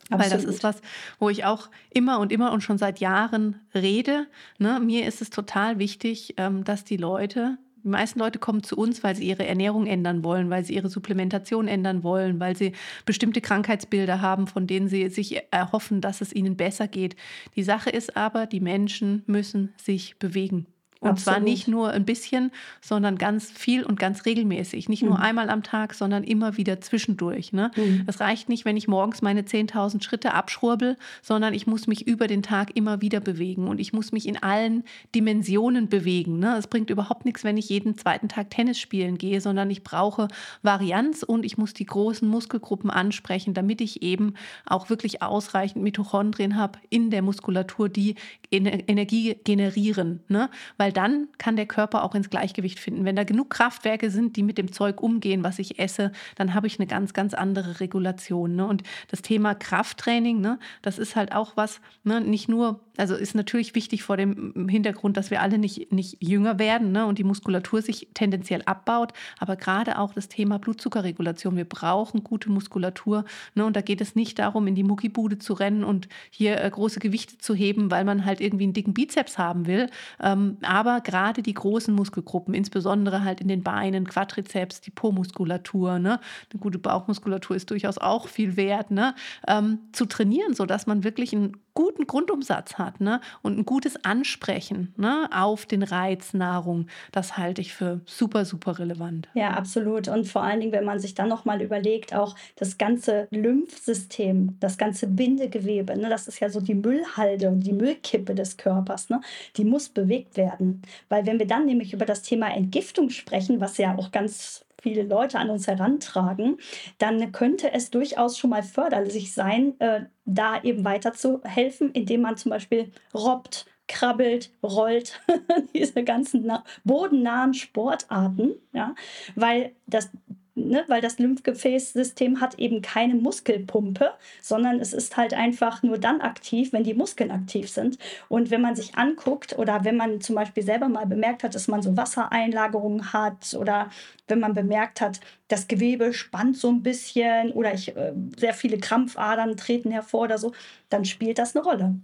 Weil das ist was, wo ich auch immer und immer und schon seit Jahren rede. Ne? Mir ist es total wichtig, ähm, dass die Leute, die meisten Leute kommen zu uns, weil sie ihre Ernährung ändern wollen, weil sie ihre Supplementation ändern wollen, weil sie bestimmte Krankheitsbilder haben, von denen sie sich erhoffen, dass es ihnen besser geht. Die Sache ist aber, die Menschen müssen sich bewegen. Und Absolut. zwar nicht nur ein bisschen, sondern ganz viel und ganz regelmäßig. Nicht nur mhm. einmal am Tag, sondern immer wieder zwischendurch. Ne? Mhm. Es reicht nicht, wenn ich morgens meine 10.000 Schritte abschrurbel, sondern ich muss mich über den Tag immer wieder bewegen. Und ich muss mich in allen Dimensionen bewegen. Ne? Es bringt überhaupt nichts, wenn ich jeden zweiten Tag Tennis spielen gehe, sondern ich brauche Varianz und ich muss die großen Muskelgruppen ansprechen, damit ich eben auch wirklich ausreichend Mitochondrien habe in der Muskulatur, die Energie generieren. Ne? Weil dann kann der Körper auch ins Gleichgewicht finden. Wenn da genug Kraftwerke sind, die mit dem Zeug umgehen, was ich esse, dann habe ich eine ganz, ganz andere Regulation. Ne? Und das Thema Krafttraining, ne, das ist halt auch was, ne, nicht nur, also ist natürlich wichtig vor dem Hintergrund, dass wir alle nicht, nicht jünger werden ne, und die Muskulatur sich tendenziell abbaut, aber gerade auch das Thema Blutzuckerregulation. Wir brauchen gute Muskulatur. Ne, und da geht es nicht darum, in die Muckibude zu rennen und hier äh, große Gewichte zu heben, weil man halt irgendwie einen dicken Bizeps haben will. Ähm, aber gerade die großen Muskelgruppen, insbesondere halt in den Beinen, Quadrizeps, die Po-Muskulatur, ne? eine gute Bauchmuskulatur ist durchaus auch viel wert, ne? Ähm, zu trainieren, sodass man wirklich einen guten Grundumsatz hat ne? und ein gutes Ansprechen ne? auf den Reiz Nahrung, das halte ich für super, super relevant. Ja, absolut. Und vor allen Dingen, wenn man sich dann nochmal überlegt, auch das ganze Lymphsystem, das ganze Bindegewebe, ne? das ist ja so die Müllhalde und die Müllkippe des Körpers, ne? die muss bewegt werden. Weil wenn wir dann nämlich über das Thema Entgiftung sprechen, was ja auch ganz viele Leute an uns herantragen, dann könnte es durchaus schon mal förderlich sein, äh, da eben weiterzuhelfen, indem man zum Beispiel robbt, krabbelt, rollt, diese ganzen bodennahen Sportarten, ja, weil das ne, weil das Lymphgefäßsystem hat eben keine Muskelpumpe, sondern es ist halt einfach nur dann aktiv, wenn die Muskeln aktiv sind. Und wenn man sich anguckt oder wenn man zum Beispiel selber mal bemerkt hat, dass man so Wassereinlagerungen hat oder wenn man bemerkt hat, das Gewebe spannt so ein bisschen oder ich, äh, sehr viele Krampfadern treten hervor oder so, dann spielt das eine Rolle.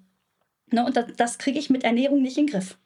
Ne, und das, das kriege ich mit Ernährung nicht in den Griff.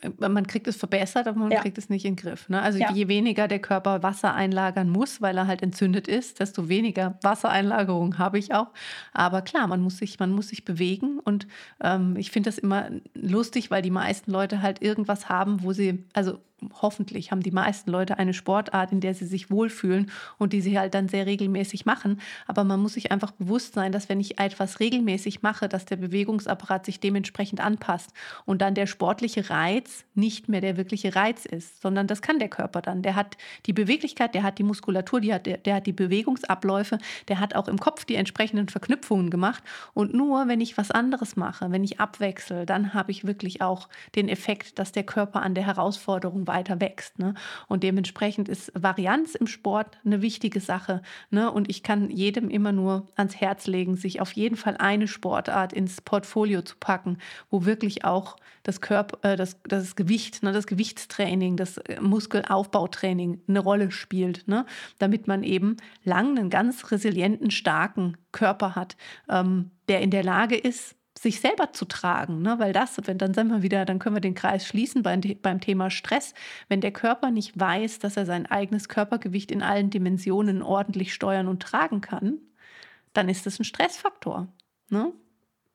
Äh, man kriegt es verbessert, aber man ja. kriegt es nicht in den Griff. Ne? Also ja. je weniger der Körper Wasser einlagern muss, weil er halt entzündet ist, desto weniger Wassereinlagerung habe ich auch. Aber klar, man muss sich, man muss sich bewegen und ähm, ich finde das immer lustig, weil die meisten Leute halt irgendwas haben, wo sie, also hoffentlich haben die meisten Leute eine Sportart, in der sie sich wohlfühlen und die sie halt dann sehr regelmäßig machen. Aber man muss sich einfach bewusst sein, dass wenn ich etwas regelmäßig mache, dass der Bewegungsapparat sich dementsprechend anpasst und dann der sportliche Reiz nicht mehr der wirkliche Reiz ist, sondern das kann der Körper dann. Der hat die Beweglichkeit, der hat die Muskulatur, die hat, der, der hat die Bewegungsabläufe, der hat auch im Kopf die entsprechenden Verknüpfungen gemacht. Und nur wenn ich was anderes mache, wenn ich abwechsel, dann habe ich wirklich auch den Effekt, dass der Körper an der Herausforderung weiter wächst. Ne? Und dementsprechend ist Varianz im Sport eine wichtige Sache. Ne? Und ich kann jedem immer nur ans Herz legen, sich auf jeden Fall eine Sportart ins Portfolio zu packen, wo wirklich auch das Körper, äh, das, das Gewicht, ne, das Gewichtstraining, das äh, Muskelaufbautraining eine Rolle spielt, ne? damit man eben lang einen ganz resilienten, starken Körper hat, ähm, der in der Lage ist, sich selber zu tragen, ne? weil das, wenn dann sind wir wieder, dann können wir den Kreis schließen beim, beim Thema Stress. Wenn der Körper nicht weiß, dass er sein eigenes Körpergewicht in allen Dimensionen ordentlich steuern und tragen kann, dann ist das ein Stressfaktor. Ne?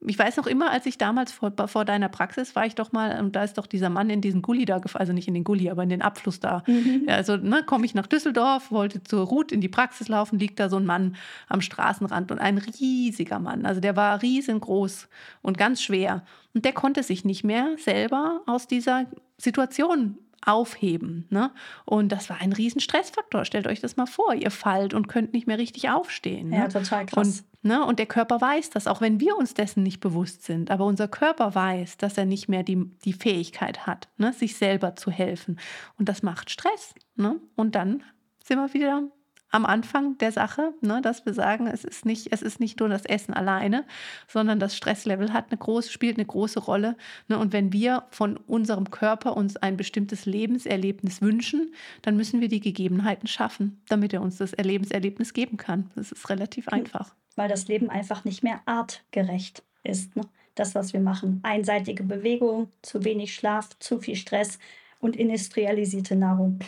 Ich weiß noch immer, als ich damals vor, vor deiner Praxis war ich doch mal, und da ist doch dieser Mann in diesen Gully da gefallen, also nicht in den Gully, aber in den Abfluss da. Mhm. Also ne, komme ich nach Düsseldorf, wollte zur Ruth in die Praxis laufen, liegt da so ein Mann am Straßenrand und ein riesiger Mann. Also der war riesengroß und ganz schwer. Und der konnte sich nicht mehr selber aus dieser Situation aufheben. Ne? Und das war ein riesen Stressfaktor. Stellt euch das mal vor. Ihr fallt und könnt nicht mehr richtig aufstehen. Ne? Ja, total krass. Und Ne? Und der Körper weiß das, auch wenn wir uns dessen nicht bewusst sind. Aber unser Körper weiß, dass er nicht mehr die, die Fähigkeit hat, ne? sich selber zu helfen. Und das macht Stress. Ne? Und dann sind wir wieder am Anfang der Sache, ne, dass wir sagen, es ist nicht, es ist nicht nur das Essen alleine, sondern das Stresslevel hat eine große, spielt eine große Rolle. Ne, und wenn wir von unserem Körper uns ein bestimmtes Lebenserlebnis wünschen, dann müssen wir die Gegebenheiten schaffen, damit er uns das Lebenserlebnis geben kann. Das ist relativ einfach. Weil das Leben einfach nicht mehr artgerecht ist. Ne? Das, was wir machen. Einseitige Bewegung, zu wenig Schlaf, zu viel Stress und industrialisierte Nahrung.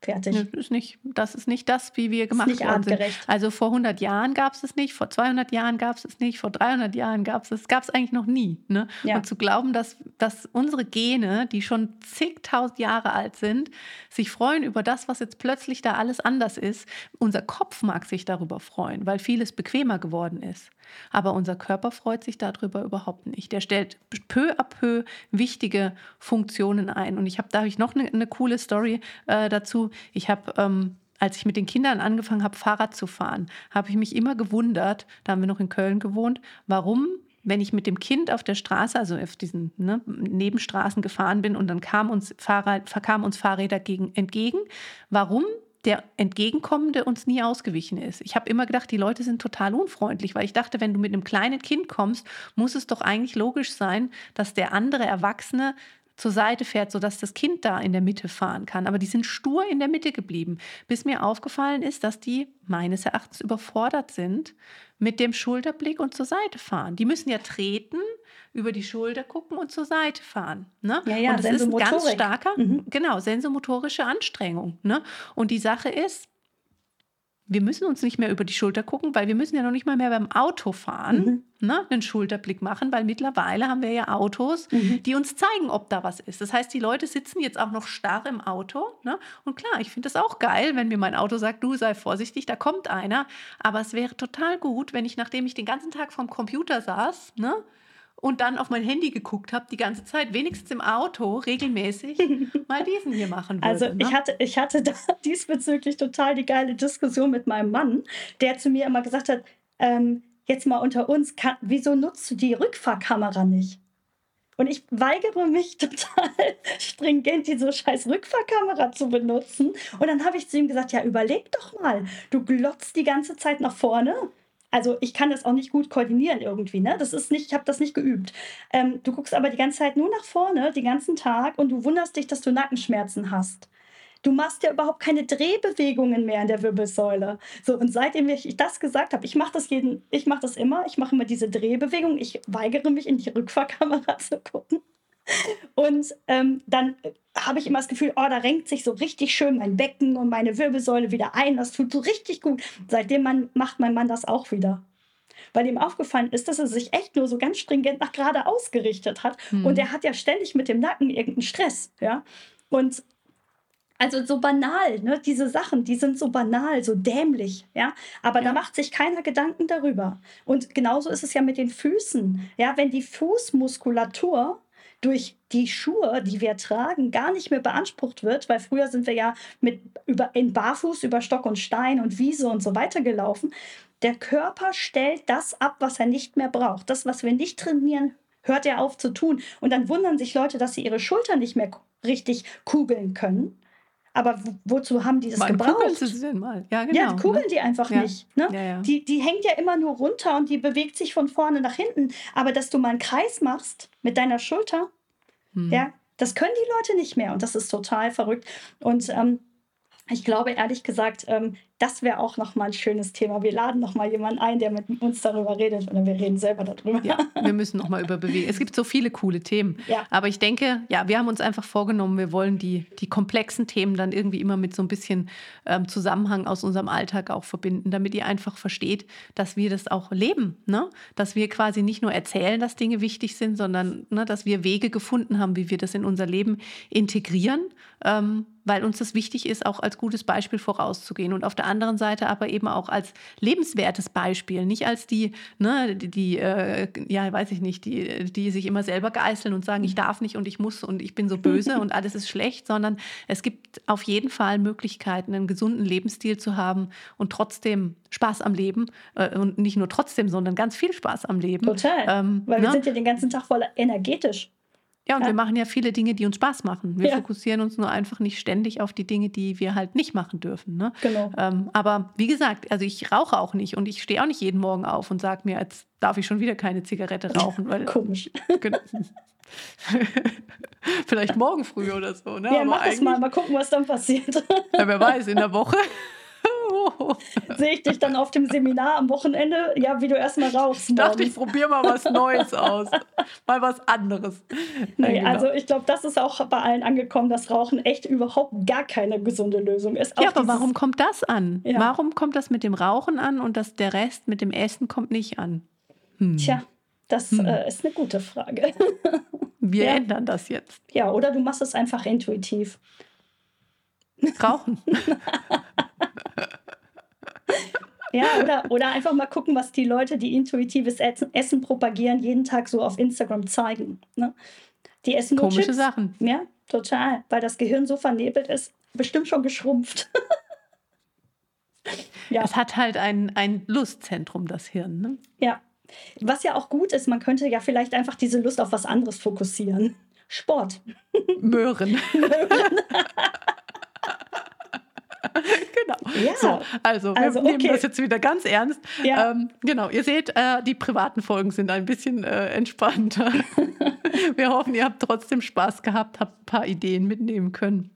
Fertig. Das ist nicht das, ist nicht das wie wir gemacht nicht worden sind. Also vor 100 Jahren gab es es nicht, vor 200 Jahren gab es es nicht, vor 300 Jahren gab es es, gab es eigentlich noch nie. Ne? Ja. Und zu glauben, dass, dass unsere Gene, die schon zigtausend Jahre alt sind, sich freuen über das, was jetzt plötzlich da alles anders ist. Unser Kopf mag sich darüber freuen, weil vieles bequemer geworden ist. Aber unser Körper freut sich darüber überhaupt nicht. Der stellt peu à peu wichtige Funktionen ein. Und ich habe da hab ich noch eine, eine coole Story äh, dazu. Ich habe ähm, als ich mit den Kindern angefangen habe, Fahrrad zu fahren, habe ich mich immer gewundert, da haben wir noch in Köln gewohnt, warum, wenn ich mit dem Kind auf der Straße, also auf diesen ne, Nebenstraßen gefahren bin und dann kam uns, Fahrrad, kamen uns Fahrräder gegen, entgegen, warum der Entgegenkommende uns nie ausgewichen ist. Ich habe immer gedacht, die Leute sind total unfreundlich, weil ich dachte, wenn du mit einem kleinen Kind kommst, muss es doch eigentlich logisch sein, dass der andere Erwachsene zur Seite fährt, sodass das Kind da in der Mitte fahren kann. Aber die sind stur in der Mitte geblieben, bis mir aufgefallen ist, dass die meines Erachtens überfordert sind mit dem Schulterblick und zur Seite fahren. Die müssen ja treten, über die Schulter gucken und zur Seite fahren. Ne? Ja, ja, und das ist ein ganz starker, mhm. genau, sensomotorische Anstrengung. Ne? Und die Sache ist, wir müssen uns nicht mehr über die Schulter gucken, weil wir müssen ja noch nicht mal mehr beim Auto fahren, mhm. ne, einen Schulterblick machen, weil mittlerweile haben wir ja Autos, mhm. die uns zeigen, ob da was ist. Das heißt, die Leute sitzen jetzt auch noch starr im Auto. Ne? Und klar, ich finde es auch geil, wenn mir mein Auto sagt, du sei vorsichtig, da kommt einer. Aber es wäre total gut, wenn ich, nachdem ich den ganzen Tag vorm Computer saß, ne, und dann auf mein Handy geguckt habe, die ganze Zeit, wenigstens im Auto, regelmäßig mal diesen hier machen würde. Also ne? ich hatte, ich hatte da diesbezüglich total die geile Diskussion mit meinem Mann, der zu mir immer gesagt hat, ähm, jetzt mal unter uns, kann, wieso nutzt du die Rückfahrkamera nicht? Und ich weigere mich total stringent, diese scheiß Rückfahrkamera zu benutzen. Und dann habe ich zu ihm gesagt, ja, überleg doch mal, du glotzt die ganze Zeit nach vorne also ich kann das auch nicht gut koordinieren irgendwie, ne? Das ist nicht, ich habe das nicht geübt. Ähm, du guckst aber die ganze Zeit nur nach vorne, den ganzen Tag und du wunderst dich, dass du Nackenschmerzen hast. Du machst ja überhaupt keine Drehbewegungen mehr in der Wirbelsäule. So, und seitdem ich das gesagt habe, ich mache das jeden, ich mache das immer, ich mache immer diese Drehbewegung, ich weigere mich in die Rückfahrkamera zu gucken. Und ähm, dann habe ich immer das Gefühl, oh, da renkt sich so richtig schön mein Becken und meine Wirbelsäule wieder ein. Das tut so richtig gut. Seitdem man, macht mein Mann das auch wieder. Weil ihm aufgefallen ist, dass er sich echt nur so ganz stringent nach gerade ausgerichtet hat. Mhm. Und er hat ja ständig mit dem Nacken irgendeinen Stress. Ja? Und also so banal, ne? diese Sachen, die sind so banal, so dämlich, ja. Aber ja. da macht sich keiner Gedanken darüber. Und genauso ist es ja mit den Füßen. Ja, wenn die Fußmuskulatur durch die Schuhe, die wir tragen, gar nicht mehr beansprucht wird, weil früher sind wir ja mit über, in Barfuß über Stock und Stein und Wiese und so weiter gelaufen. Der Körper stellt das ab, was er nicht mehr braucht. Das, was wir nicht trainieren, hört er auf zu tun. Und dann wundern sich Leute, dass sie ihre Schulter nicht mehr richtig kugeln können. Aber wozu haben die das Wann gebraucht? Sie denn mal? Ja, genau. Ja, kugeln ne? die einfach ja. nicht. Ne? Ja, ja. Die, die hängt ja immer nur runter und die bewegt sich von vorne nach hinten. Aber dass du mal einen Kreis machst mit deiner Schulter, hm. ja, das können die Leute nicht mehr. Und das ist total verrückt. Und ähm, ich glaube ehrlich gesagt, ähm, das wäre auch noch mal ein schönes Thema. Wir laden noch mal jemanden ein, der mit uns darüber redet oder wir reden selber darüber. Ja, wir müssen noch mal über Bewegung. Es gibt so viele coole Themen. Ja. Aber ich denke, ja, wir haben uns einfach vorgenommen, wir wollen die, die komplexen Themen dann irgendwie immer mit so ein bisschen ähm, Zusammenhang aus unserem Alltag auch verbinden, damit ihr einfach versteht, dass wir das auch leben. Ne? Dass wir quasi nicht nur erzählen, dass Dinge wichtig sind, sondern ne, dass wir Wege gefunden haben, wie wir das in unser Leben integrieren. Ähm, weil uns das wichtig ist, auch als gutes Beispiel vorauszugehen. Und auf der anderen Seite aber eben auch als lebenswertes Beispiel, nicht als die, ne, die, die äh, ja, weiß ich nicht, die, die sich immer selber geißeln und sagen, ich darf nicht und ich muss und ich bin so böse und alles ist schlecht, sondern es gibt auf jeden Fall Möglichkeiten, einen gesunden Lebensstil zu haben und trotzdem Spaß am Leben äh, und nicht nur trotzdem, sondern ganz viel Spaß am Leben. Total. Ähm, Weil wir ne? sind ja den ganzen Tag voll energetisch. Ja, und ja. wir machen ja viele Dinge, die uns Spaß machen. Wir ja. fokussieren uns nur einfach nicht ständig auf die Dinge, die wir halt nicht machen dürfen. Ne? Genau. Ähm, aber wie gesagt, also ich rauche auch nicht und ich stehe auch nicht jeden Morgen auf und sage mir, jetzt darf ich schon wieder keine Zigarette rauchen. Weil, Komisch. Genau. Vielleicht morgen früh oder so. Ne? Ja, aber mach es mal, mal gucken, was dann passiert. Ja, wer weiß, in der Woche. Sehe ich dich dann auf dem Seminar am Wochenende? Ja, wie du erstmal rauchst. Ich dachte, ich probiere mal was Neues aus. Mal was anderes. Nee, genau. Also ich glaube, das ist auch bei allen angekommen, dass Rauchen echt überhaupt gar keine gesunde Lösung ist. Auch ja, aber warum kommt das an? Ja. Warum kommt das mit dem Rauchen an und das, der Rest mit dem Essen kommt nicht an? Hm. Tja, das hm. äh, ist eine gute Frage. Wir ja. ändern das jetzt. Ja, oder du machst es einfach intuitiv. Rauchen. Ja, oder, oder einfach mal gucken, was die Leute, die intuitives Essen propagieren, jeden Tag so auf Instagram zeigen. Ne? Die essen nur Komische Chips. Sachen. Ja, total. Weil das Gehirn so vernebelt ist, bestimmt schon geschrumpft. ja. Es hat halt ein, ein Lustzentrum, das Hirn. Ne? Ja. Was ja auch gut ist, man könnte ja vielleicht einfach diese Lust auf was anderes fokussieren. Sport. Möhren. Möhren. genau. Ja. So, also, wir also, nehmen das jetzt wieder ganz ernst. Ja. Ähm, genau, ihr seht, äh, die privaten Folgen sind ein bisschen äh, entspannter. wir hoffen, ihr habt trotzdem Spaß gehabt, habt ein paar Ideen mitnehmen können.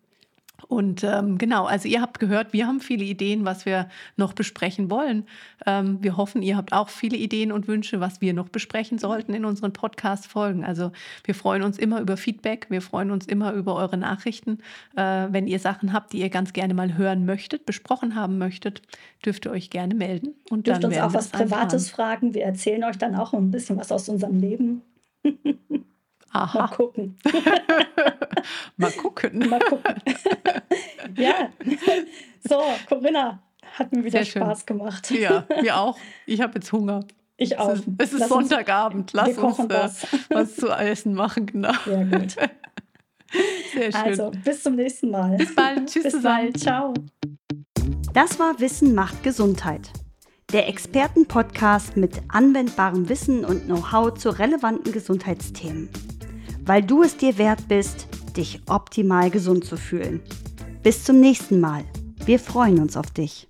Und ähm, genau, also ihr habt gehört, wir haben viele Ideen, was wir noch besprechen wollen. Ähm, wir hoffen, ihr habt auch viele Ideen und Wünsche, was wir noch besprechen sollten in unseren Podcast-Folgen. Also wir freuen uns immer über Feedback, wir freuen uns immer über eure Nachrichten. Äh, wenn ihr Sachen habt, die ihr ganz gerne mal hören möchtet, besprochen haben möchtet, dürft ihr euch gerne melden. Und dürft uns auch was Privates fragen. Wir erzählen euch dann auch ein bisschen was aus unserem Leben. Aha. Mal gucken. Mal gucken. Mal gucken. ja. So, Corinna, hat mir wieder Sehr Spaß schön. gemacht. Ja, mir auch. Ich habe jetzt Hunger. Ich auch. Es ist, es ist Sonntagabend. Lass uns äh, was. was zu essen machen, genau. Sehr gut. Sehr schön. Also, bis zum nächsten Mal. Bis bald. Tschüss bis zusammen. Bald. Ciao. Das war Wissen macht Gesundheit. Der Expertenpodcast mit anwendbarem Wissen und Know-how zu relevanten Gesundheitsthemen weil du es dir wert bist, dich optimal gesund zu fühlen. Bis zum nächsten Mal. Wir freuen uns auf dich.